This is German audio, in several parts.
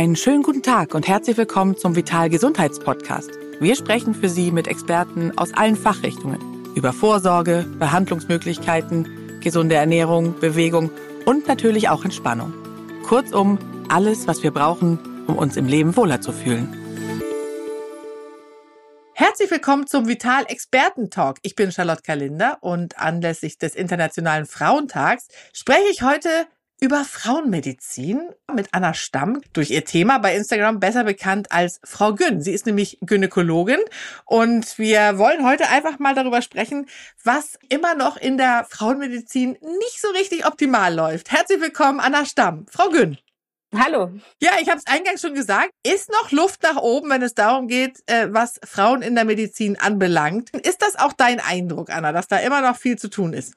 Einen schönen guten Tag und herzlich willkommen zum Vital Gesundheitspodcast. Wir sprechen für Sie mit Experten aus allen Fachrichtungen über Vorsorge, Behandlungsmöglichkeiten, gesunde Ernährung, Bewegung und natürlich auch Entspannung. Kurzum, alles, was wir brauchen, um uns im Leben wohler zu fühlen. Herzlich willkommen zum Vital Experten Talk. Ich bin Charlotte Kalinder und anlässlich des Internationalen Frauentags spreche ich heute über Frauenmedizin mit Anna Stamm durch ihr Thema bei Instagram besser bekannt als Frau Günn. Sie ist nämlich Gynäkologin und wir wollen heute einfach mal darüber sprechen, was immer noch in der Frauenmedizin nicht so richtig optimal läuft. Herzlich willkommen, Anna Stamm. Frau Günn. Hallo. Ja, ich habe es eingangs schon gesagt. Ist noch Luft nach oben, wenn es darum geht, äh, was Frauen in der Medizin anbelangt? Ist das auch dein Eindruck, Anna, dass da immer noch viel zu tun ist?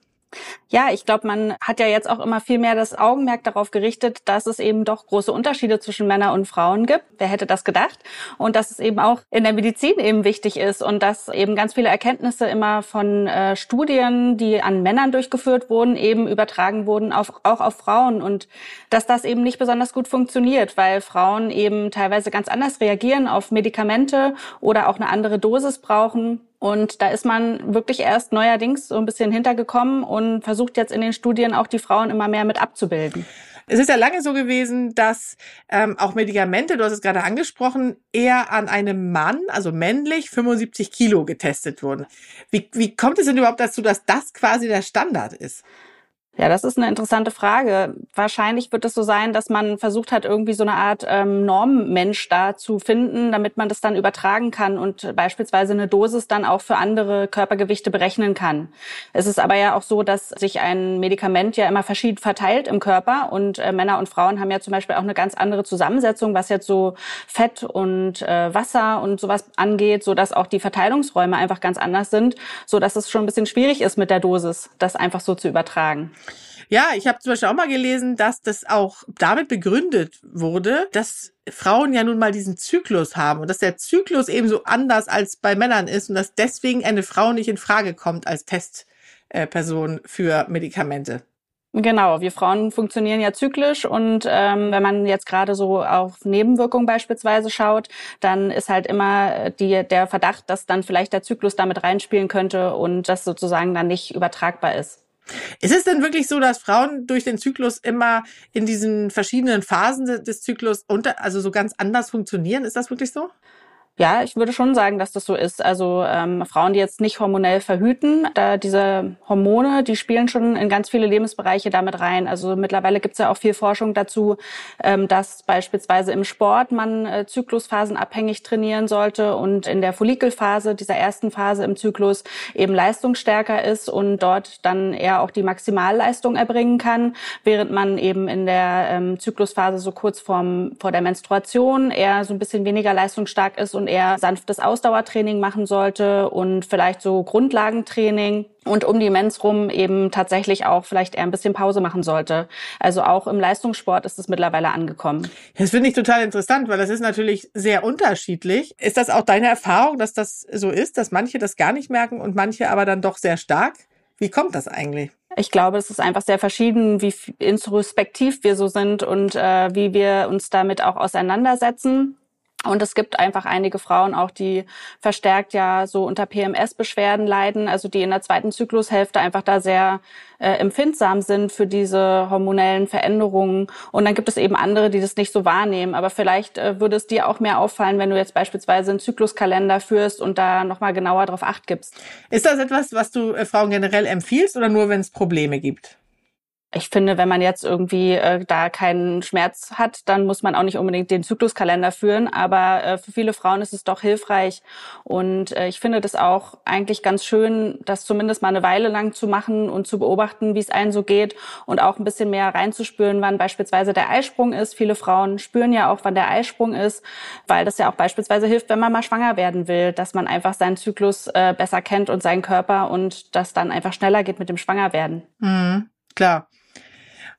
Ja, ich glaube, man hat ja jetzt auch immer viel mehr das Augenmerk darauf gerichtet, dass es eben doch große Unterschiede zwischen Männern und Frauen gibt. Wer hätte das gedacht? Und dass es eben auch in der Medizin eben wichtig ist und dass eben ganz viele Erkenntnisse immer von äh, Studien, die an Männern durchgeführt wurden, eben übertragen wurden auf, auch auf Frauen und dass das eben nicht besonders gut funktioniert, weil Frauen eben teilweise ganz anders reagieren auf Medikamente oder auch eine andere Dosis brauchen und da ist man wirklich erst neuerdings so ein bisschen hintergekommen und versucht jetzt in den Studien auch die Frauen immer mehr mit abzubilden. Es ist ja lange so gewesen, dass ähm, auch Medikamente, du hast es gerade angesprochen, eher an einem Mann, also männlich, 75 Kilo getestet wurden. Wie, wie kommt es denn überhaupt dazu, dass das quasi der Standard ist? Ja, das ist eine interessante Frage. Wahrscheinlich wird es so sein, dass man versucht hat, irgendwie so eine Art ähm, Normmensch da zu finden, damit man das dann übertragen kann und beispielsweise eine Dosis dann auch für andere Körpergewichte berechnen kann. Es ist aber ja auch so, dass sich ein Medikament ja immer verschieden verteilt im Körper und äh, Männer und Frauen haben ja zum Beispiel auch eine ganz andere Zusammensetzung, was jetzt so Fett und äh, Wasser und sowas angeht, so dass auch die Verteilungsräume einfach ganz anders sind, so dass es schon ein bisschen schwierig ist mit der Dosis, das einfach so zu übertragen. Ja, ich habe zum Beispiel auch mal gelesen, dass das auch damit begründet wurde, dass Frauen ja nun mal diesen Zyklus haben und dass der Zyklus eben so anders als bei Männern ist und dass deswegen eine Frau nicht in Frage kommt als Testperson für Medikamente. Genau, wir Frauen funktionieren ja zyklisch und ähm, wenn man jetzt gerade so auf Nebenwirkungen beispielsweise schaut, dann ist halt immer die, der Verdacht, dass dann vielleicht der Zyklus damit reinspielen könnte und das sozusagen dann nicht übertragbar ist. Ist es denn wirklich so, dass Frauen durch den Zyklus immer in diesen verschiedenen Phasen des Zyklus unter, also so ganz anders funktionieren? Ist das wirklich so? Ja, ich würde schon sagen, dass das so ist. Also ähm, Frauen, die jetzt nicht hormonell verhüten, da diese Hormone, die spielen schon in ganz viele Lebensbereiche damit rein. Also mittlerweile gibt es ja auch viel Forschung dazu, ähm, dass beispielsweise im Sport man äh, zyklusphasenabhängig trainieren sollte und in der Follikelphase, dieser ersten Phase im Zyklus, eben leistungsstärker ist und dort dann eher auch die Maximalleistung erbringen kann, während man eben in der ähm, Zyklusphase so kurz vorm, vor der Menstruation eher so ein bisschen weniger leistungsstark ist und eher sanftes Ausdauertraining machen sollte und vielleicht so Grundlagentraining und um die Mens rum eben tatsächlich auch vielleicht eher ein bisschen Pause machen sollte. Also auch im Leistungssport ist es mittlerweile angekommen. Das finde ich total interessant, weil das ist natürlich sehr unterschiedlich. Ist das auch deine Erfahrung, dass das so ist, dass manche das gar nicht merken und manche aber dann doch sehr stark? Wie kommt das eigentlich? Ich glaube, es ist einfach sehr verschieden, wie introspektiv wir so sind und äh, wie wir uns damit auch auseinandersetzen. Und es gibt einfach einige Frauen auch, die verstärkt ja so unter PMS-Beschwerden leiden, also die in der zweiten Zyklushälfte einfach da sehr äh, empfindsam sind für diese hormonellen Veränderungen. Und dann gibt es eben andere, die das nicht so wahrnehmen. Aber vielleicht äh, würde es dir auch mehr auffallen, wenn du jetzt beispielsweise einen Zykluskalender führst und da nochmal genauer drauf acht gibst. Ist das etwas, was du äh, Frauen generell empfiehlst oder nur, wenn es Probleme gibt? Ich finde, wenn man jetzt irgendwie äh, da keinen Schmerz hat, dann muss man auch nicht unbedingt den Zykluskalender führen. Aber äh, für viele Frauen ist es doch hilfreich. Und äh, ich finde das auch eigentlich ganz schön, das zumindest mal eine Weile lang zu machen und zu beobachten, wie es einem so geht und auch ein bisschen mehr reinzuspüren, wann beispielsweise der Eisprung ist. Viele Frauen spüren ja auch, wann der Eisprung ist, weil das ja auch beispielsweise hilft, wenn man mal schwanger werden will, dass man einfach seinen Zyklus äh, besser kennt und seinen Körper und das dann einfach schneller geht mit dem Schwangerwerden. Mhm, klar.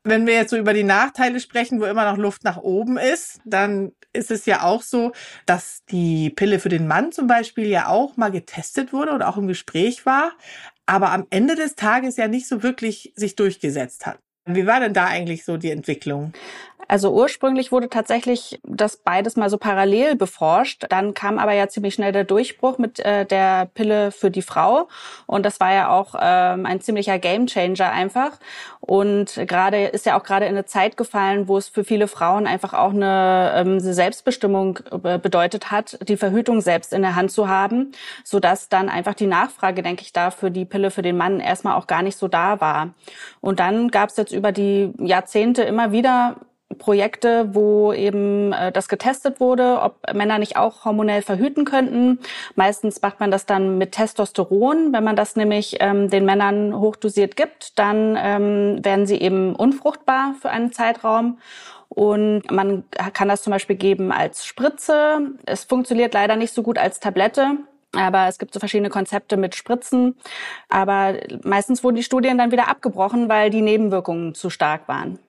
Wenn wir jetzt so über die Nachteile sprechen, wo immer noch Luft nach oben ist, dann ist es ja auch so, dass die Pille für den Mann zum Beispiel ja auch mal getestet wurde oder auch im Gespräch war, aber am Ende des Tages ja nicht so wirklich sich durchgesetzt hat. Wie war denn da eigentlich so die Entwicklung? Also ursprünglich wurde tatsächlich das beides mal so parallel beforscht. Dann kam aber ja ziemlich schnell der Durchbruch mit äh, der Pille für die Frau. Und das war ja auch ähm, ein ziemlicher Gamechanger einfach. Und gerade ist ja auch gerade in eine Zeit gefallen, wo es für viele Frauen einfach auch eine ähm, Selbstbestimmung äh, bedeutet hat, die Verhütung selbst in der Hand zu haben, so dass dann einfach die Nachfrage, denke ich, da für die Pille für den Mann erstmal auch gar nicht so da war. Und dann gab es jetzt über die Jahrzehnte immer wieder Projekte, wo eben äh, das getestet wurde, ob Männer nicht auch hormonell verhüten könnten. Meistens macht man das dann mit Testosteron. Wenn man das nämlich ähm, den Männern hochdosiert gibt, dann ähm, werden sie eben unfruchtbar für einen Zeitraum. Und man kann das zum Beispiel geben als Spritze. Es funktioniert leider nicht so gut als Tablette. Aber es gibt so verschiedene Konzepte mit Spritzen. Aber meistens wurden die Studien dann wieder abgebrochen, weil die Nebenwirkungen zu stark waren.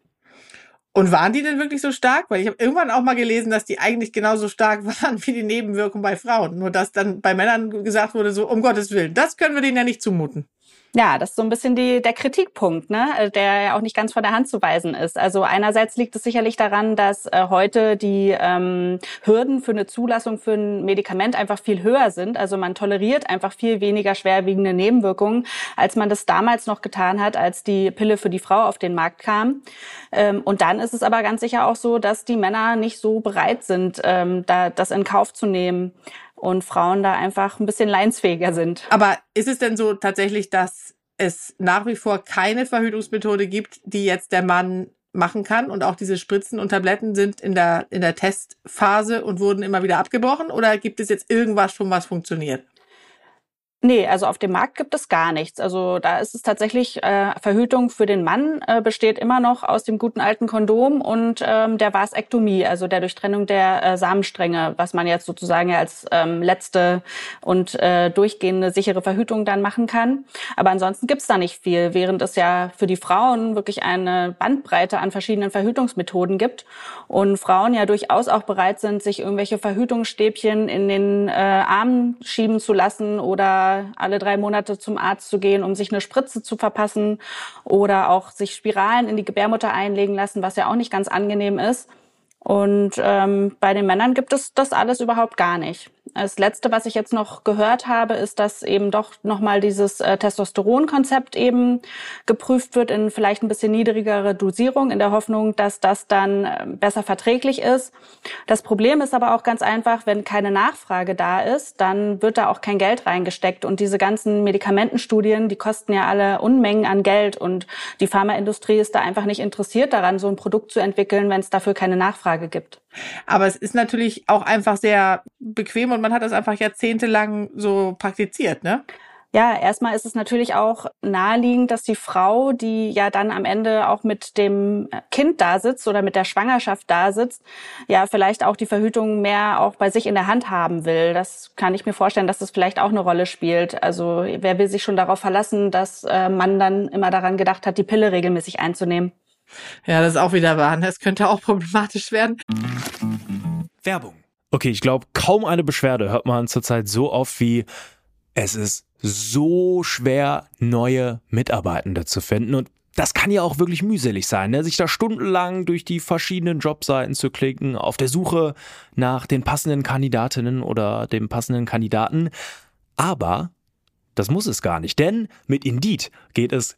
Und waren die denn wirklich so stark? Weil ich habe irgendwann auch mal gelesen, dass die eigentlich genauso stark waren wie die Nebenwirkungen bei Frauen. Nur dass dann bei Männern gesagt wurde, so um Gottes Willen, das können wir denen ja nicht zumuten. Ja, das ist so ein bisschen die, der Kritikpunkt, ne? Äh, der ja auch nicht ganz von der Hand zu weisen ist. Also einerseits liegt es sicherlich daran, dass äh, heute die ähm, Hürden für eine Zulassung für ein Medikament einfach viel höher sind. Also man toleriert einfach viel weniger schwerwiegende Nebenwirkungen, als man das damals noch getan hat, als die Pille für die Frau auf den Markt kam. Ähm, und dann ist es aber ganz sicher auch so, dass die Männer nicht so bereit sind, ähm, da, das in Kauf zu nehmen und Frauen da einfach ein bisschen leinsfähiger sind. Aber ist es denn so tatsächlich, dass es nach wie vor keine Verhütungsmethode gibt, die jetzt der Mann machen kann und auch diese Spritzen und Tabletten sind in der in der Testphase und wurden immer wieder abgebrochen oder gibt es jetzt irgendwas schon was funktioniert? Nee, also auf dem Markt gibt es gar nichts. Also da ist es tatsächlich, äh, Verhütung für den Mann äh, besteht immer noch aus dem guten alten Kondom und ähm, der Vasektomie, also der Durchtrennung der äh, Samenstränge, was man jetzt sozusagen ja als ähm, letzte und äh, durchgehende sichere Verhütung dann machen kann. Aber ansonsten gibt's da nicht viel, während es ja für die Frauen wirklich eine Bandbreite an verschiedenen Verhütungsmethoden gibt und Frauen ja durchaus auch bereit sind, sich irgendwelche Verhütungsstäbchen in den äh, Arm schieben zu lassen oder alle drei Monate zum Arzt zu gehen, um sich eine Spritze zu verpassen oder auch sich Spiralen in die Gebärmutter einlegen lassen, was ja auch nicht ganz angenehm ist. Und ähm, bei den Männern gibt es das alles überhaupt gar nicht. Das letzte, was ich jetzt noch gehört habe, ist, dass eben doch nochmal dieses äh, Testosteron-Konzept eben geprüft wird in vielleicht ein bisschen niedrigere Dosierung, in der Hoffnung, dass das dann äh, besser verträglich ist. Das Problem ist aber auch ganz einfach, wenn keine Nachfrage da ist, dann wird da auch kein Geld reingesteckt. Und diese ganzen Medikamentenstudien, die kosten ja alle Unmengen an Geld. Und die Pharmaindustrie ist da einfach nicht interessiert daran, so ein Produkt zu entwickeln, wenn es dafür keine Nachfrage gibt. Aber es ist natürlich auch einfach sehr bequem und man hat das einfach jahrzehntelang so praktiziert, ne? Ja, erstmal ist es natürlich auch naheliegend, dass die Frau, die ja dann am Ende auch mit dem Kind da sitzt oder mit der Schwangerschaft da sitzt, ja vielleicht auch die Verhütung mehr auch bei sich in der Hand haben will. Das kann ich mir vorstellen, dass das vielleicht auch eine Rolle spielt. Also wer will sich schon darauf verlassen, dass äh, man dann immer daran gedacht hat, die Pille regelmäßig einzunehmen? Ja, das ist auch wieder wahr. Das könnte auch problematisch werden. Werbung. Okay, ich glaube, kaum eine Beschwerde hört man zurzeit so oft wie es ist so schwer, neue Mitarbeitende zu finden. Und das kann ja auch wirklich mühselig sein, ne? sich da stundenlang durch die verschiedenen Jobseiten zu klicken, auf der Suche nach den passenden Kandidatinnen oder dem passenden Kandidaten. Aber das muss es gar nicht, denn mit Indeed geht es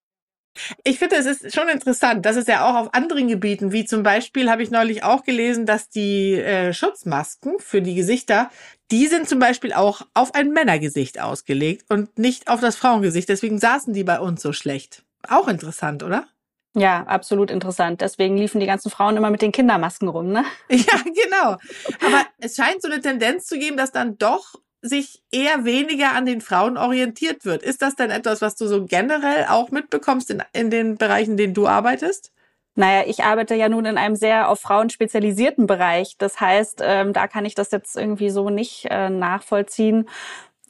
Ich finde, es ist schon interessant. Das ist ja auch auf anderen Gebieten, wie zum Beispiel habe ich neulich auch gelesen, dass die äh, Schutzmasken für die Gesichter, die sind zum Beispiel auch auf ein Männergesicht ausgelegt und nicht auf das Frauengesicht. Deswegen saßen die bei uns so schlecht. Auch interessant, oder? Ja, absolut interessant. Deswegen liefen die ganzen Frauen immer mit den Kindermasken rum, ne? Ja, genau. Aber es scheint so eine Tendenz zu geben, dass dann doch sich eher weniger an den Frauen orientiert wird. Ist das denn etwas, was du so generell auch mitbekommst in, in den Bereichen, in denen du arbeitest? Naja, ich arbeite ja nun in einem sehr auf Frauen spezialisierten Bereich. Das heißt, ähm, da kann ich das jetzt irgendwie so nicht äh, nachvollziehen.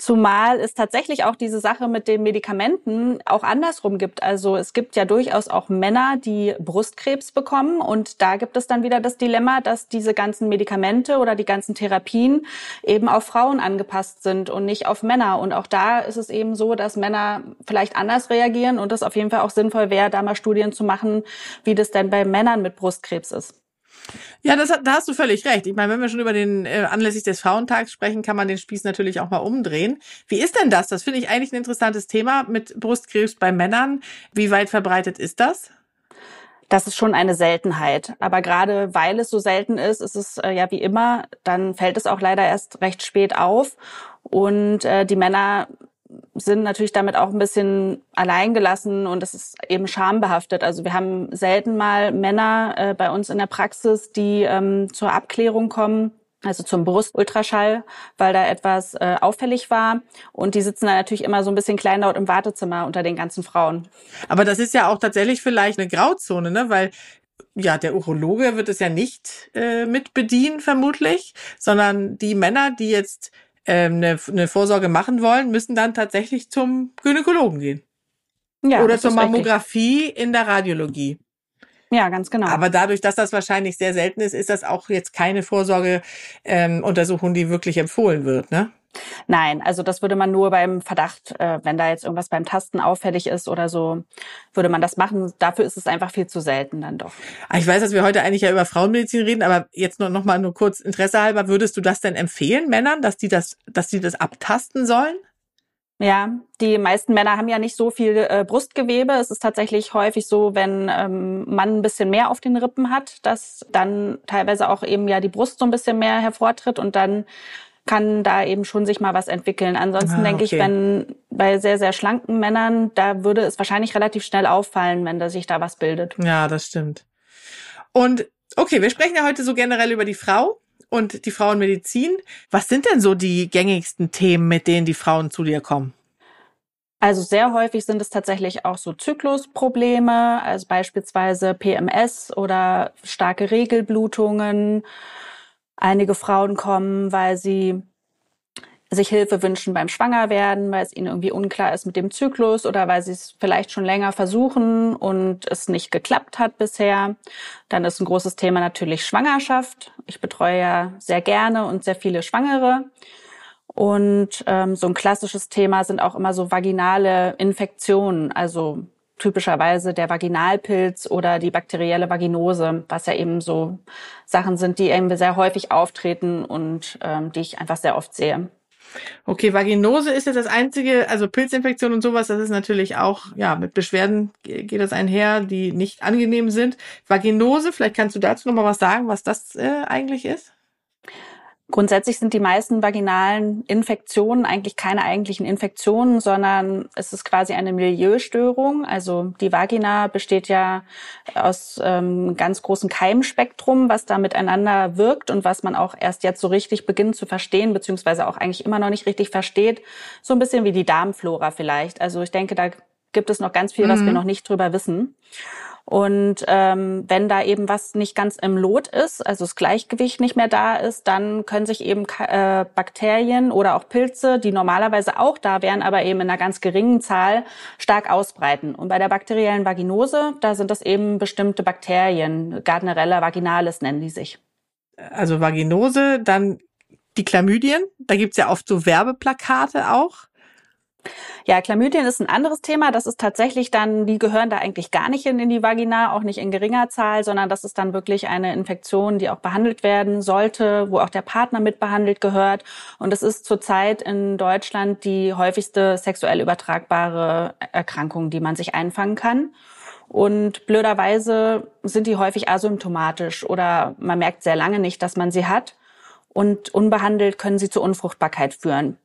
Zumal es tatsächlich auch diese Sache mit den Medikamenten auch andersrum gibt. Also es gibt ja durchaus auch Männer, die Brustkrebs bekommen. Und da gibt es dann wieder das Dilemma, dass diese ganzen Medikamente oder die ganzen Therapien eben auf Frauen angepasst sind und nicht auf Männer. Und auch da ist es eben so, dass Männer vielleicht anders reagieren und es auf jeden Fall auch sinnvoll wäre, da mal Studien zu machen, wie das denn bei Männern mit Brustkrebs ist. Ja, das, da hast du völlig recht. Ich meine, wenn wir schon über den äh, anlässlich des Frauentags sprechen, kann man den Spieß natürlich auch mal umdrehen. Wie ist denn das? Das finde ich eigentlich ein interessantes Thema mit Brustkrebs bei Männern. Wie weit verbreitet ist das? Das ist schon eine Seltenheit. Aber gerade weil es so selten ist, ist es äh, ja wie immer, dann fällt es auch leider erst recht spät auf. Und äh, die Männer sind natürlich damit auch ein bisschen alleingelassen und es ist eben schambehaftet. Also wir haben selten mal Männer äh, bei uns in der Praxis, die ähm, zur Abklärung kommen, also zum Brustultraschall, weil da etwas äh, auffällig war. Und die sitzen dann natürlich immer so ein bisschen kleinlaut im Wartezimmer unter den ganzen Frauen. Aber das ist ja auch tatsächlich vielleicht eine Grauzone, ne? Weil ja, der Urologe wird es ja nicht äh, mit bedienen, vermutlich, sondern die Männer, die jetzt ähm, eine, eine Vorsorge machen wollen, müssen dann tatsächlich zum Gynäkologen gehen. Ja, Oder zur Mammographie richtig. in der Radiologie. Ja, ganz genau. Aber dadurch, dass das wahrscheinlich sehr selten ist, ist das auch jetzt keine Vorsorgeuntersuchung, ähm, die wirklich empfohlen wird, ne? Nein, also das würde man nur beim Verdacht, äh, wenn da jetzt irgendwas beim Tasten auffällig ist oder so, würde man das machen. Dafür ist es einfach viel zu selten dann doch. Ah, ich weiß, dass wir heute eigentlich ja über Frauenmedizin reden, aber jetzt nur noch mal nur kurz Interesse halber, würdest du das denn empfehlen Männern, dass die das, dass die das abtasten sollen? Ja, die meisten Männer haben ja nicht so viel äh, Brustgewebe. Es ist tatsächlich häufig so, wenn ähm, man ein bisschen mehr auf den Rippen hat, dass dann teilweise auch eben ja die Brust so ein bisschen mehr hervortritt und dann kann da eben schon sich mal was entwickeln. Ansonsten ah, denke ich, wenn bei sehr, sehr schlanken Männern, da würde es wahrscheinlich relativ schnell auffallen, wenn da sich da was bildet. Ja, das stimmt. Und okay, wir sprechen ja heute so generell über die Frau und die Frauenmedizin. Was sind denn so die gängigsten Themen, mit denen die Frauen zu dir kommen? Also sehr häufig sind es tatsächlich auch so Zyklusprobleme, also beispielsweise PMS oder starke Regelblutungen Einige Frauen kommen, weil sie sich Hilfe wünschen beim Schwangerwerden, weil es ihnen irgendwie unklar ist mit dem Zyklus oder weil sie es vielleicht schon länger versuchen und es nicht geklappt hat bisher. Dann ist ein großes Thema natürlich Schwangerschaft. Ich betreue ja sehr gerne und sehr viele Schwangere. Und ähm, so ein klassisches Thema sind auch immer so vaginale Infektionen, also typischerweise der Vaginalpilz oder die bakterielle Vaginose, was ja eben so Sachen sind, die eben sehr häufig auftreten und ähm, die ich einfach sehr oft sehe. Okay, Vaginose ist jetzt das einzige, also Pilzinfektion und sowas, das ist natürlich auch, ja, mit Beschwerden geht das einher, die nicht angenehm sind. Vaginose, vielleicht kannst du dazu noch mal was sagen, was das äh, eigentlich ist? Grundsätzlich sind die meisten vaginalen Infektionen eigentlich keine eigentlichen Infektionen, sondern es ist quasi eine Milieustörung. Also die Vagina besteht ja aus ähm, ganz großem Keimspektrum, was da miteinander wirkt und was man auch erst jetzt so richtig beginnt zu verstehen, beziehungsweise auch eigentlich immer noch nicht richtig versteht. So ein bisschen wie die Darmflora vielleicht. Also ich denke, da gibt es noch ganz viel, was wir mhm. noch nicht drüber wissen. Und ähm, wenn da eben was nicht ganz im Lot ist, also das Gleichgewicht nicht mehr da ist, dann können sich eben äh, Bakterien oder auch Pilze, die normalerweise auch da wären, aber eben in einer ganz geringen Zahl, stark ausbreiten. Und bei der bakteriellen Vaginose, da sind das eben bestimmte Bakterien, Gardnerella vaginalis nennen die sich. Also Vaginose, dann die Chlamydien, da gibt's ja oft so Werbeplakate auch. Ja, Chlamydien ist ein anderes Thema. Das ist tatsächlich dann, die gehören da eigentlich gar nicht in, in die Vagina, auch nicht in geringer Zahl, sondern das ist dann wirklich eine Infektion, die auch behandelt werden sollte, wo auch der Partner mit behandelt gehört. Und es ist zurzeit in Deutschland die häufigste sexuell übertragbare Erkrankung, die man sich einfangen kann. Und blöderweise sind die häufig asymptomatisch oder man merkt sehr lange nicht, dass man sie hat. Und unbehandelt können sie zur Unfruchtbarkeit führen.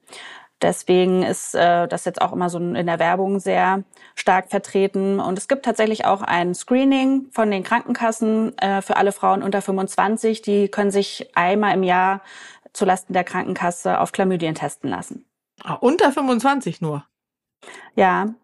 Deswegen ist äh, das jetzt auch immer so in der Werbung sehr stark vertreten. Und es gibt tatsächlich auch ein Screening von den Krankenkassen äh, für alle Frauen unter 25. Die können sich einmal im Jahr zulasten der Krankenkasse auf Chlamydien testen lassen. Ah, unter 25 nur? Ja,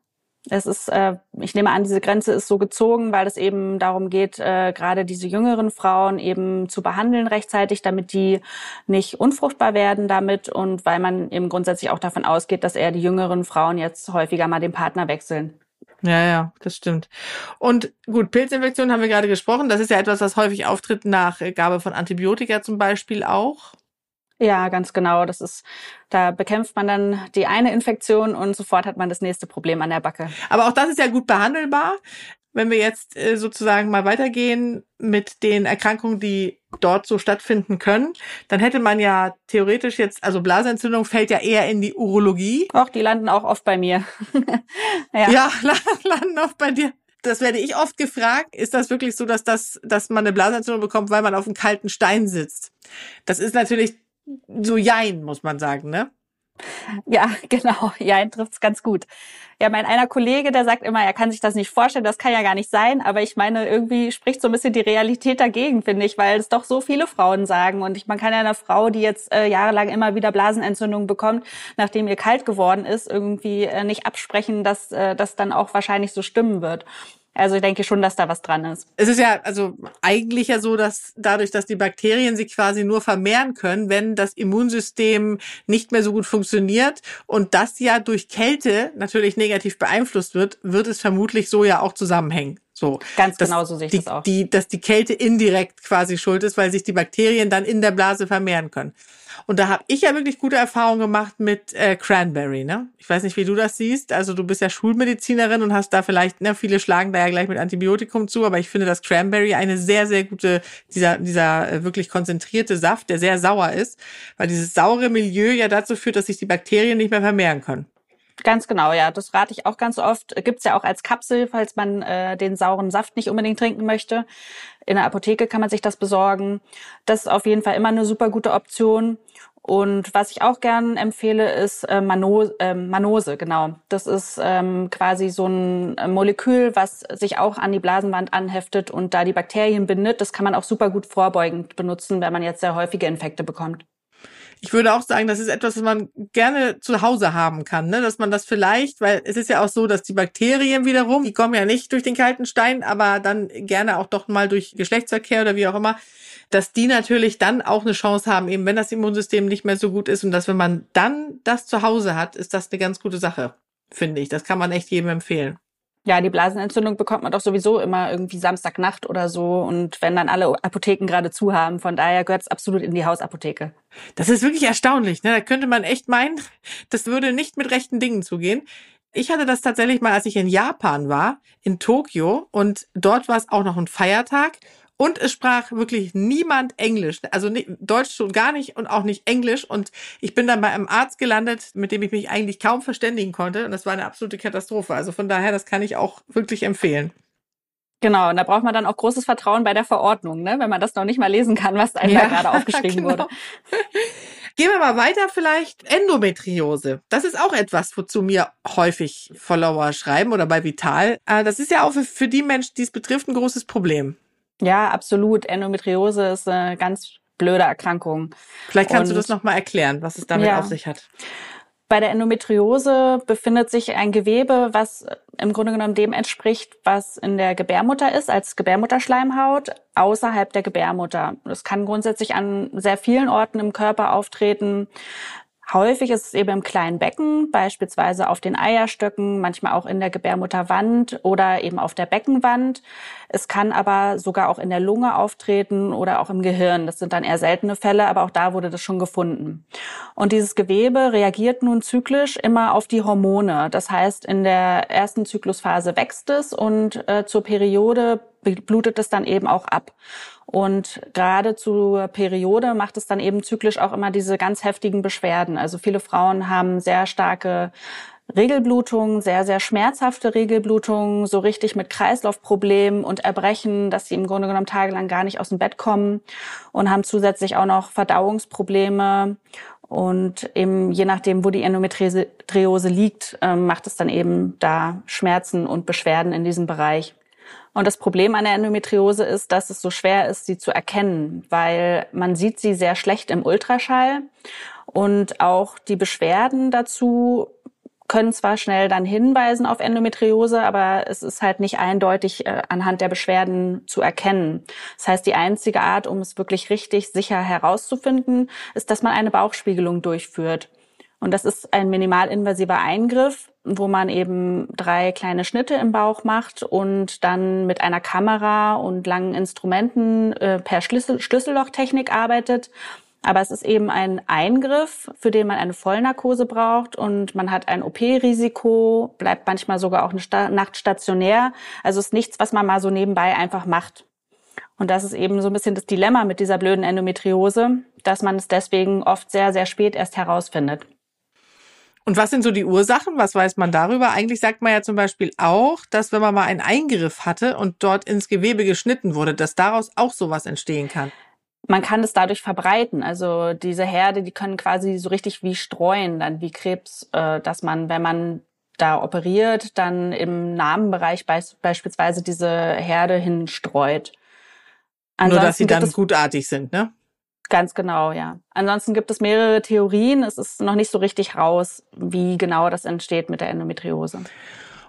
Es ist, äh, ich nehme an, diese Grenze ist so gezogen, weil es eben darum geht, äh, gerade diese jüngeren Frauen eben zu behandeln rechtzeitig, damit die nicht unfruchtbar werden damit und weil man eben grundsätzlich auch davon ausgeht, dass eher die jüngeren Frauen jetzt häufiger mal den Partner wechseln. Ja, ja, das stimmt. Und gut, Pilzinfektion haben wir gerade gesprochen. Das ist ja etwas, was häufig auftritt nach Gabe von Antibiotika zum Beispiel auch. Ja, ganz genau. Das ist, da bekämpft man dann die eine Infektion und sofort hat man das nächste Problem an der Backe. Aber auch das ist ja gut behandelbar. Wenn wir jetzt äh, sozusagen mal weitergehen mit den Erkrankungen, die dort so stattfinden können, dann hätte man ja theoretisch jetzt, also Blasenentzündung fällt ja eher in die Urologie. Auch die landen auch oft bei mir. ja. ja, landen oft bei dir. Das werde ich oft gefragt. Ist das wirklich so, dass das, dass man eine Blasenentzündung bekommt, weil man auf einem kalten Stein sitzt? Das ist natürlich so Jein, muss man sagen, ne? Ja, genau. Jein trifft's ganz gut. Ja, mein einer Kollege, der sagt immer, er kann sich das nicht vorstellen, das kann ja gar nicht sein. Aber ich meine, irgendwie spricht so ein bisschen die Realität dagegen, finde ich, weil es doch so viele Frauen sagen. Und ich, man kann ja einer Frau, die jetzt äh, jahrelang immer wieder Blasenentzündung bekommt, nachdem ihr kalt geworden ist, irgendwie äh, nicht absprechen, dass äh, das dann auch wahrscheinlich so stimmen wird. Also ich denke schon, dass da was dran ist. Es ist ja also eigentlich ja so, dass dadurch, dass die Bakterien sich quasi nur vermehren können, wenn das Immunsystem nicht mehr so gut funktioniert und das ja durch Kälte natürlich negativ beeinflusst wird, wird es vermutlich so ja auch zusammenhängen. So. Ganz genau so sehe ich die, das auch. Die, dass die Kälte indirekt quasi schuld ist, weil sich die Bakterien dann in der Blase vermehren können. Und da habe ich ja wirklich gute Erfahrungen gemacht mit äh, Cranberry. Ne? Ich weiß nicht, wie du das siehst. Also du bist ja Schulmedizinerin und hast da vielleicht, ne, viele schlagen da ja gleich mit Antibiotikum zu, aber ich finde, dass Cranberry eine sehr, sehr gute, dieser, dieser äh, wirklich konzentrierte Saft, der sehr sauer ist, weil dieses saure Milieu ja dazu führt, dass sich die Bakterien nicht mehr vermehren können. Ganz genau, ja. Das rate ich auch ganz oft. Gibt's ja auch als Kapsel, falls man äh, den sauren Saft nicht unbedingt trinken möchte. In der Apotheke kann man sich das besorgen. Das ist auf jeden Fall immer eine super gute Option. Und was ich auch gern empfehle, ist äh, Manose, äh, Manose, genau. Das ist ähm, quasi so ein Molekül, was sich auch an die Blasenwand anheftet und da die Bakterien bindet. Das kann man auch super gut vorbeugend benutzen, wenn man jetzt sehr häufige Infekte bekommt. Ich würde auch sagen, das ist etwas, was man gerne zu Hause haben kann, ne? dass man das vielleicht, weil es ist ja auch so, dass die Bakterien wiederum, die kommen ja nicht durch den kalten Stein, aber dann gerne auch doch mal durch Geschlechtsverkehr oder wie auch immer, dass die natürlich dann auch eine Chance haben, eben wenn das Immunsystem nicht mehr so gut ist und dass wenn man dann das zu Hause hat, ist das eine ganz gute Sache, finde ich. Das kann man echt jedem empfehlen. Ja, die Blasenentzündung bekommt man doch sowieso immer irgendwie Samstagnacht oder so und wenn dann alle Apotheken gerade zu haben. Von daher gehört es absolut in die Hausapotheke. Das ist wirklich erstaunlich. Ne? Da könnte man echt meinen, das würde nicht mit rechten Dingen zugehen. Ich hatte das tatsächlich mal, als ich in Japan war, in Tokio und dort war es auch noch ein Feiertag und es sprach wirklich niemand Englisch. Also Deutsch schon gar nicht und auch nicht Englisch. Und ich bin dann bei einem Arzt gelandet, mit dem ich mich eigentlich kaum verständigen konnte. Und das war eine absolute Katastrophe. Also von daher, das kann ich auch wirklich empfehlen. Genau, und da braucht man dann auch großes Vertrauen bei der Verordnung, ne? wenn man das noch nicht mal lesen kann, was einem ja, da gerade aufgeschrieben genau. wurde. Gehen wir mal weiter vielleicht. Endometriose. Das ist auch etwas, wozu mir häufig Follower schreiben oder bei Vital. Äh, das ist ja auch für die Menschen, die es betrifft, ein großes Problem. Ja, absolut. Endometriose ist eine ganz blöde Erkrankung. Vielleicht kannst Und, du das nochmal erklären, was es damit ja. auf sich hat. Bei der Endometriose befindet sich ein Gewebe, was im Grunde genommen dem entspricht, was in der Gebärmutter ist, als Gebärmutterschleimhaut außerhalb der Gebärmutter. Das kann grundsätzlich an sehr vielen Orten im Körper auftreten. Häufig ist es eben im kleinen Becken, beispielsweise auf den Eierstöcken, manchmal auch in der Gebärmutterwand oder eben auf der Beckenwand. Es kann aber sogar auch in der Lunge auftreten oder auch im Gehirn. Das sind dann eher seltene Fälle, aber auch da wurde das schon gefunden. Und dieses Gewebe reagiert nun zyklisch immer auf die Hormone. Das heißt, in der ersten Zyklusphase wächst es und äh, zur Periode blutet es dann eben auch ab. Und gerade zur Periode macht es dann eben zyklisch auch immer diese ganz heftigen Beschwerden. Also viele Frauen haben sehr starke Regelblutungen, sehr, sehr schmerzhafte Regelblutungen, so richtig mit Kreislaufproblemen und Erbrechen, dass sie im Grunde genommen tagelang gar nicht aus dem Bett kommen und haben zusätzlich auch noch Verdauungsprobleme. Und eben je nachdem, wo die Endometriose liegt, ähm, macht es dann eben da Schmerzen und Beschwerden in diesem Bereich. Und das Problem an der Endometriose ist, dass es so schwer ist, sie zu erkennen, weil man sieht sie sehr schlecht im Ultraschall und auch die Beschwerden dazu können zwar schnell dann hinweisen auf Endometriose, aber es ist halt nicht eindeutig äh, anhand der Beschwerden zu erkennen. Das heißt, die einzige Art, um es wirklich richtig sicher herauszufinden, ist, dass man eine Bauchspiegelung durchführt. Und das ist ein minimalinvasiver Eingriff, wo man eben drei kleine Schnitte im Bauch macht und dann mit einer Kamera und langen Instrumenten äh, per Schlüssel Schlüssellochtechnik arbeitet. Aber es ist eben ein Eingriff, für den man eine Vollnarkose braucht und man hat ein OP-Risiko, bleibt manchmal sogar auch eine Sta Nacht stationär. Also es ist nichts, was man mal so nebenbei einfach macht. Und das ist eben so ein bisschen das Dilemma mit dieser blöden Endometriose, dass man es deswegen oft sehr, sehr spät erst herausfindet. Und was sind so die Ursachen? Was weiß man darüber? Eigentlich sagt man ja zum Beispiel auch, dass wenn man mal einen Eingriff hatte und dort ins Gewebe geschnitten wurde, dass daraus auch sowas entstehen kann. Man kann es dadurch verbreiten. Also diese Herde, die können quasi so richtig wie streuen, dann wie Krebs, äh, dass man, wenn man da operiert, dann im Namenbereich beispielsweise diese Herde hinstreut. Ansonsten Nur, dass sie dann gutartig sind, ne? Ganz genau, ja. Ansonsten gibt es mehrere Theorien. Es ist noch nicht so richtig raus, wie genau das entsteht mit der Endometriose.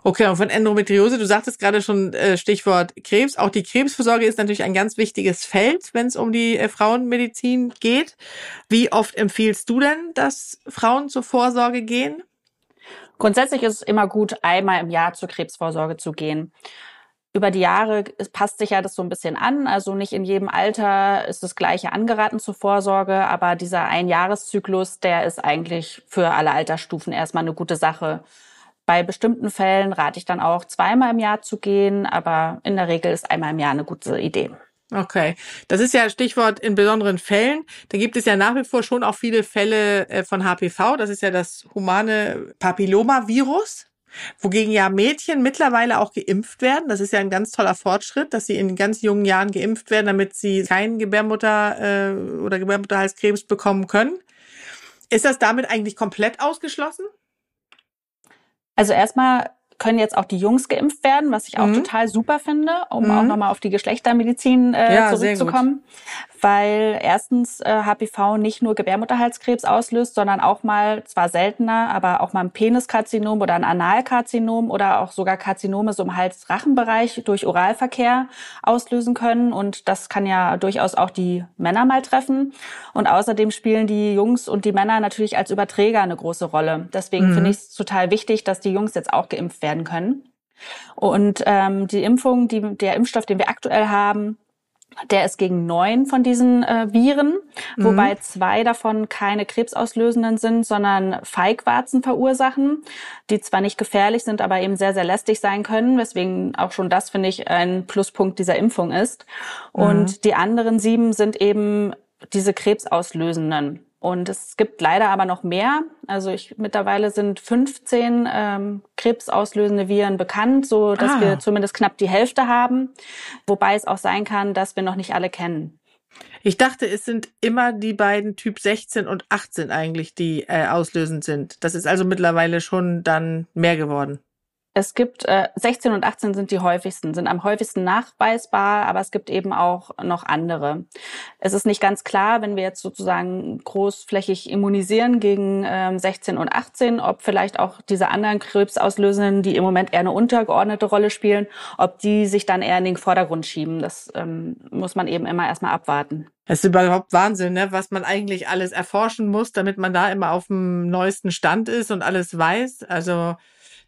Okay, und von Endometriose, du sagtest gerade schon äh, Stichwort Krebs. Auch die Krebsvorsorge ist natürlich ein ganz wichtiges Feld, wenn es um die äh, Frauenmedizin geht. Wie oft empfiehlst du denn, dass Frauen zur Vorsorge gehen? Grundsätzlich ist es immer gut, einmal im Jahr zur Krebsvorsorge zu gehen über die Jahre passt sich ja das so ein bisschen an. Also nicht in jedem Alter ist das Gleiche angeraten zur Vorsorge, aber dieser Einjahreszyklus, der ist eigentlich für alle Altersstufen erstmal eine gute Sache. Bei bestimmten Fällen rate ich dann auch zweimal im Jahr zu gehen, aber in der Regel ist einmal im Jahr eine gute Idee. Okay, das ist ja Stichwort in besonderen Fällen. Da gibt es ja nach wie vor schon auch viele Fälle äh, von HPV. Das ist ja das humane Papillomavirus. Wogegen ja Mädchen mittlerweile auch geimpft werden. Das ist ja ein ganz toller Fortschritt, dass sie in ganz jungen Jahren geimpft werden, damit sie keinen Gebärmutter- äh, oder Gebärmutterhalskrebs bekommen können. Ist das damit eigentlich komplett ausgeschlossen? Also erstmal können jetzt auch die Jungs geimpft werden, was ich auch mhm. total super finde, um mhm. auch nochmal auf die Geschlechtermedizin äh, ja, zurückzukommen. Weil erstens äh, HPV nicht nur Gebärmutterhalskrebs auslöst, sondern auch mal, zwar seltener, aber auch mal ein Peniskarzinom oder ein Analkarzinom oder auch sogar Karzinome so im Hals-Rachenbereich durch Oralverkehr auslösen können. Und das kann ja durchaus auch die Männer mal treffen. Und außerdem spielen die Jungs und die Männer natürlich als Überträger eine große Rolle. Deswegen mhm. finde ich es total wichtig, dass die Jungs jetzt auch geimpft werden werden können. Und ähm, die Impfung, die, der Impfstoff, den wir aktuell haben, der ist gegen neun von diesen äh, Viren, mhm. wobei zwei davon keine krebsauslösenden sind, sondern Feigwarzen verursachen, die zwar nicht gefährlich sind, aber eben sehr, sehr lästig sein können, weswegen auch schon das, finde ich, ein Pluspunkt dieser Impfung ist. Mhm. Und die anderen sieben sind eben diese krebsauslösenden. Und es gibt leider aber noch mehr. Also ich, mittlerweile sind 15 ähm, krebsauslösende Viren bekannt, so dass ah. wir zumindest knapp die Hälfte haben. Wobei es auch sein kann, dass wir noch nicht alle kennen. Ich dachte, es sind immer die beiden Typ 16 und 18 eigentlich, die äh, auslösend sind. Das ist also mittlerweile schon dann mehr geworden. Es gibt äh, 16 und 18 sind die häufigsten, sind am häufigsten nachweisbar, aber es gibt eben auch noch andere. Es ist nicht ganz klar, wenn wir jetzt sozusagen großflächig immunisieren gegen ähm, 16 und 18, ob vielleicht auch diese anderen Krebsauslösenden, die im Moment eher eine untergeordnete Rolle spielen, ob die sich dann eher in den Vordergrund schieben. Das ähm, muss man eben immer erstmal abwarten. Es ist überhaupt Wahnsinn, ne? was man eigentlich alles erforschen muss, damit man da immer auf dem neuesten Stand ist und alles weiß. Also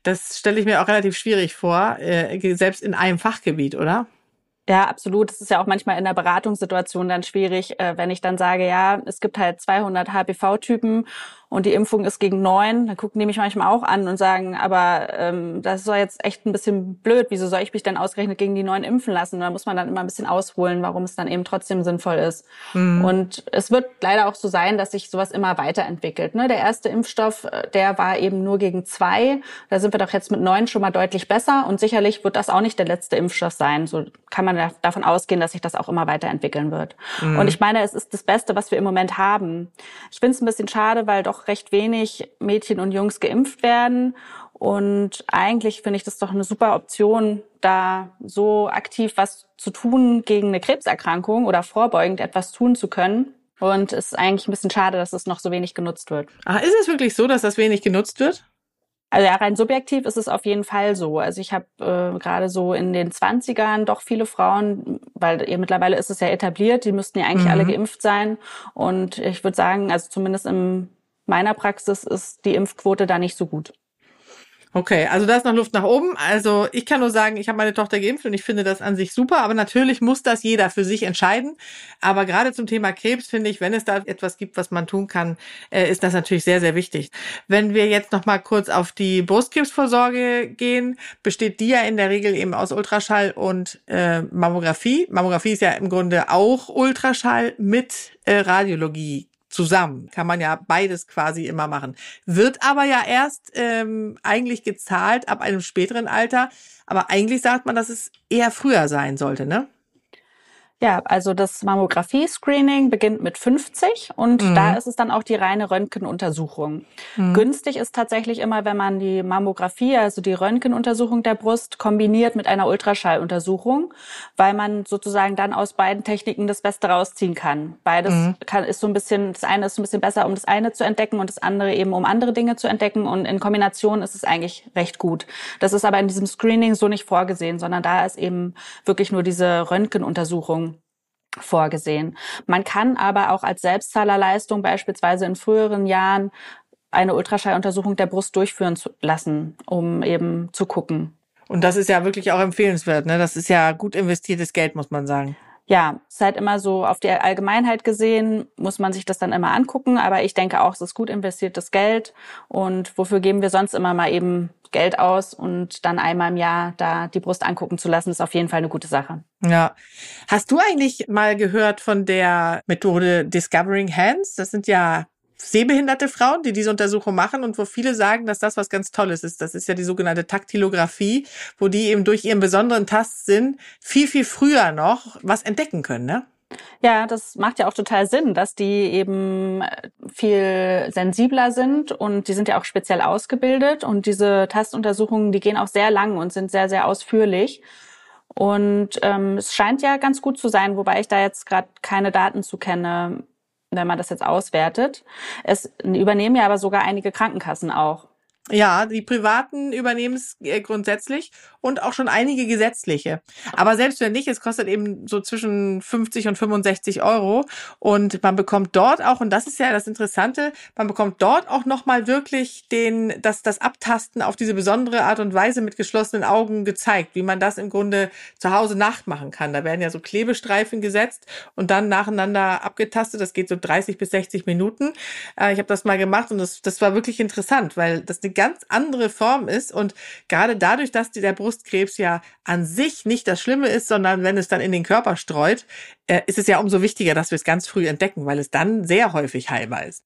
das stelle ich mir auch relativ schwierig vor, äh, selbst in einem Fachgebiet, oder? Ja, absolut. Es ist ja auch manchmal in der Beratungssituation dann schwierig, äh, wenn ich dann sage, ja, es gibt halt 200 HPV-Typen und die Impfung ist gegen neun, dann gucken die mich manchmal auch an und sagen, aber ähm, das ist doch jetzt echt ein bisschen blöd. Wieso soll ich mich denn ausgerechnet gegen die neun impfen lassen? da muss man dann immer ein bisschen ausholen, warum es dann eben trotzdem sinnvoll ist. Mhm. Und es wird leider auch so sein, dass sich sowas immer weiterentwickelt. Ne? Der erste Impfstoff, äh, der war eben nur gegen zwei. Da sind wir doch jetzt mit neun schon mal deutlich besser. Und sicherlich wird das auch nicht der letzte Impfstoff sein. So kann man davon ausgehen, dass sich das auch immer weiterentwickeln wird. Mhm. Und ich meine, es ist das Beste, was wir im Moment haben. Ich finde es ein bisschen schade, weil doch recht wenig Mädchen und Jungs geimpft werden. Und eigentlich finde ich das doch eine super Option, da so aktiv was zu tun gegen eine Krebserkrankung oder vorbeugend etwas tun zu können. Und es ist eigentlich ein bisschen schade, dass es noch so wenig genutzt wird. Ach, ist es wirklich so, dass das wenig genutzt wird? Also ja, rein subjektiv ist es auf jeden Fall so. Also ich habe äh, gerade so in den 20ern doch viele Frauen, weil ja, mittlerweile ist es ja etabliert, die müssten ja eigentlich mhm. alle geimpft sein. Und ich würde sagen, also zumindest in meiner Praxis ist die Impfquote da nicht so gut. Okay, also da ist noch Luft nach oben. Also ich kann nur sagen, ich habe meine Tochter geimpft und ich finde das an sich super, aber natürlich muss das jeder für sich entscheiden. Aber gerade zum Thema Krebs finde ich, wenn es da etwas gibt, was man tun kann, äh, ist das natürlich sehr, sehr wichtig. Wenn wir jetzt noch mal kurz auf die Brustkrebsvorsorge gehen, besteht die ja in der Regel eben aus Ultraschall und äh, Mammographie. Mammographie ist ja im Grunde auch Ultraschall mit äh, Radiologie zusammen. Kann man ja beides quasi immer machen. Wird aber ja erst ähm, eigentlich gezahlt ab einem späteren Alter. Aber eigentlich sagt man, dass es eher früher sein sollte, ne? Ja, also das Mammographie-Screening beginnt mit 50 und mhm. da ist es dann auch die reine Röntgenuntersuchung. Mhm. Günstig ist tatsächlich immer, wenn man die Mammographie, also die Röntgenuntersuchung der Brust, kombiniert mit einer Ultraschalluntersuchung, weil man sozusagen dann aus beiden Techniken das Beste rausziehen kann. Beides mhm. kann, ist so ein bisschen, das eine ist so ein bisschen besser, um das eine zu entdecken und das andere eben, um andere Dinge zu entdecken und in Kombination ist es eigentlich recht gut. Das ist aber in diesem Screening so nicht vorgesehen, sondern da ist eben wirklich nur diese Röntgenuntersuchung vorgesehen. Man kann aber auch als Selbstzahlerleistung beispielsweise in früheren Jahren eine Ultraschalluntersuchung der Brust durchführen lassen, um eben zu gucken. Und das ist ja wirklich auch empfehlenswert. Ne? Das ist ja gut investiertes Geld, muss man sagen ja, es ist halt immer so auf die Allgemeinheit gesehen, muss man sich das dann immer angucken. Aber ich denke auch, es ist gut investiertes Geld. Und wofür geben wir sonst immer mal eben Geld aus und dann einmal im Jahr da die Brust angucken zu lassen, ist auf jeden Fall eine gute Sache. Ja. Hast du eigentlich mal gehört von der Methode Discovering Hands? Das sind ja sehbehinderte Frauen, die diese Untersuchung machen und wo viele sagen, dass das was ganz Tolles ist. Das ist ja die sogenannte Taktilographie, wo die eben durch ihren besonderen Tastsinn viel, viel früher noch was entdecken können, ne? Ja, das macht ja auch total Sinn, dass die eben viel sensibler sind und die sind ja auch speziell ausgebildet und diese Tastuntersuchungen, die gehen auch sehr lang und sind sehr, sehr ausführlich. Und ähm, es scheint ja ganz gut zu sein, wobei ich da jetzt gerade keine Daten zu kenne, wenn man das jetzt auswertet. Es übernehmen ja aber sogar einige Krankenkassen auch. Ja, die Privaten übernehmen es äh, grundsätzlich und auch schon einige gesetzliche. Aber selbst wenn nicht, es kostet eben so zwischen 50 und 65 Euro und man bekommt dort auch, und das ist ja das Interessante, man bekommt dort auch nochmal wirklich den, das, das Abtasten auf diese besondere Art und Weise mit geschlossenen Augen gezeigt, wie man das im Grunde zu Hause nachmachen kann. Da werden ja so Klebestreifen gesetzt und dann nacheinander abgetastet. Das geht so 30 bis 60 Minuten. Äh, ich habe das mal gemacht und das, das war wirklich interessant, weil das ganz andere Form ist und gerade dadurch, dass der Brustkrebs ja an sich nicht das Schlimme ist, sondern wenn es dann in den Körper streut, äh, ist es ja umso wichtiger, dass wir es ganz früh entdecken, weil es dann sehr häufig heilbar ist.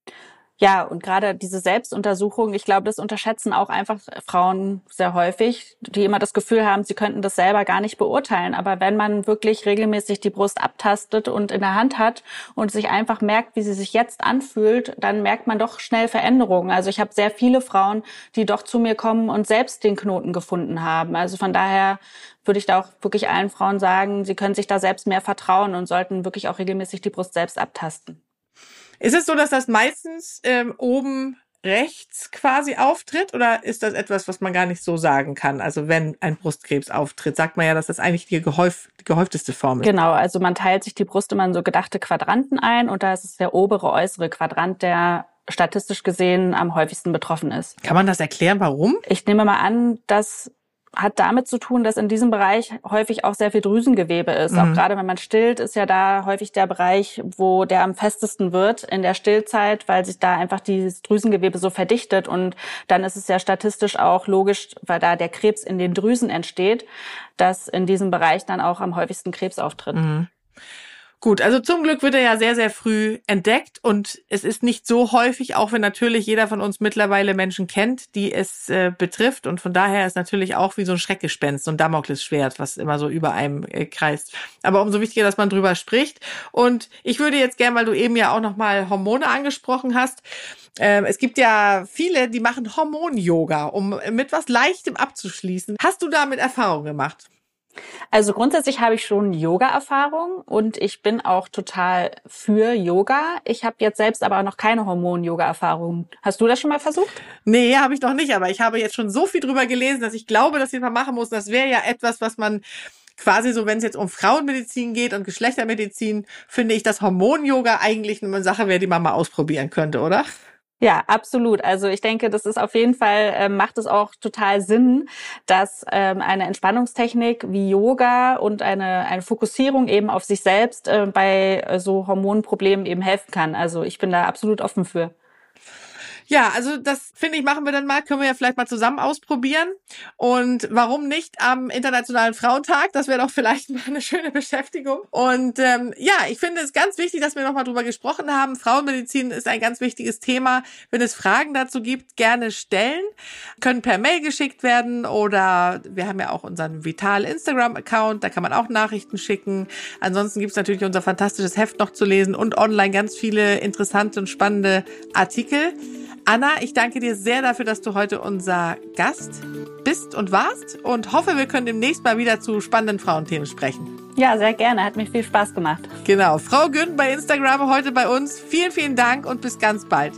Ja, und gerade diese Selbstuntersuchung, ich glaube, das unterschätzen auch einfach Frauen sehr häufig, die immer das Gefühl haben, sie könnten das selber gar nicht beurteilen. Aber wenn man wirklich regelmäßig die Brust abtastet und in der Hand hat und sich einfach merkt, wie sie sich jetzt anfühlt, dann merkt man doch schnell Veränderungen. Also ich habe sehr viele Frauen, die doch zu mir kommen und selbst den Knoten gefunden haben. Also von daher würde ich da auch wirklich allen Frauen sagen, sie können sich da selbst mehr vertrauen und sollten wirklich auch regelmäßig die Brust selbst abtasten. Ist es so, dass das meistens ähm, oben rechts quasi auftritt oder ist das etwas, was man gar nicht so sagen kann? Also wenn ein Brustkrebs auftritt, sagt man ja, dass das eigentlich die, gehäuf, die gehäufteste Form ist. Genau, also man teilt sich die Brust immer in so gedachte Quadranten ein und da ist es der obere, äußere Quadrant, der statistisch gesehen am häufigsten betroffen ist. Kann man das erklären, warum? Ich nehme mal an, dass hat damit zu tun, dass in diesem Bereich häufig auch sehr viel Drüsengewebe ist. Mhm. Auch gerade wenn man stillt, ist ja da häufig der Bereich, wo der am festesten wird in der Stillzeit, weil sich da einfach dieses Drüsengewebe so verdichtet. Und dann ist es ja statistisch auch logisch, weil da der Krebs in den Drüsen entsteht, dass in diesem Bereich dann auch am häufigsten Krebs auftritt. Mhm. Gut, also zum Glück wird er ja sehr, sehr früh entdeckt und es ist nicht so häufig, auch wenn natürlich jeder von uns mittlerweile Menschen kennt, die es äh, betrifft und von daher ist natürlich auch wie so ein Schreckgespenst, so ein Damoklesschwert, was immer so über einem äh, kreist. Aber umso wichtiger, dass man drüber spricht und ich würde jetzt gerne, weil du eben ja auch nochmal Hormone angesprochen hast, ähm, es gibt ja viele, die machen Hormon-Yoga, um mit was Leichtem abzuschließen. Hast du damit Erfahrung gemacht? Also grundsätzlich habe ich schon Yoga-Erfahrung und ich bin auch total für Yoga. Ich habe jetzt selbst aber noch keine Hormon-Yoga-Erfahrung. Hast du das schon mal versucht? Nee, habe ich noch nicht, aber ich habe jetzt schon so viel drüber gelesen, dass ich glaube, dass ich mal machen muss. Das wäre ja etwas, was man quasi so, wenn es jetzt um Frauenmedizin geht und Geschlechtermedizin, finde ich, dass Hormon-Yoga eigentlich eine Sache wäre, die man mal ausprobieren könnte, oder? Ja, absolut. Also ich denke, das ist auf jeden Fall, äh, macht es auch total Sinn, dass ähm, eine Entspannungstechnik wie Yoga und eine, eine Fokussierung eben auf sich selbst äh, bei äh, so Hormonproblemen eben helfen kann. Also ich bin da absolut offen für. Ja, also das finde ich, machen wir dann mal, können wir ja vielleicht mal zusammen ausprobieren. Und warum nicht am Internationalen Frauentag? Das wäre doch vielleicht mal eine schöne Beschäftigung. Und ähm, ja, ich finde es ganz wichtig, dass wir nochmal drüber gesprochen haben. Frauenmedizin ist ein ganz wichtiges Thema. Wenn es Fragen dazu gibt, gerne stellen. Können per Mail geschickt werden oder wir haben ja auch unseren Vital Instagram-Account, da kann man auch Nachrichten schicken. Ansonsten gibt's natürlich unser fantastisches Heft noch zu lesen und online ganz viele interessante und spannende Artikel. Anna, ich danke dir sehr dafür, dass du heute unser Gast bist und warst und hoffe, wir können demnächst mal wieder zu spannenden Frauenthemen sprechen. Ja, sehr gerne. Hat mir viel Spaß gemacht. Genau. Frau Gün bei Instagram heute bei uns. Vielen, vielen Dank und bis ganz bald.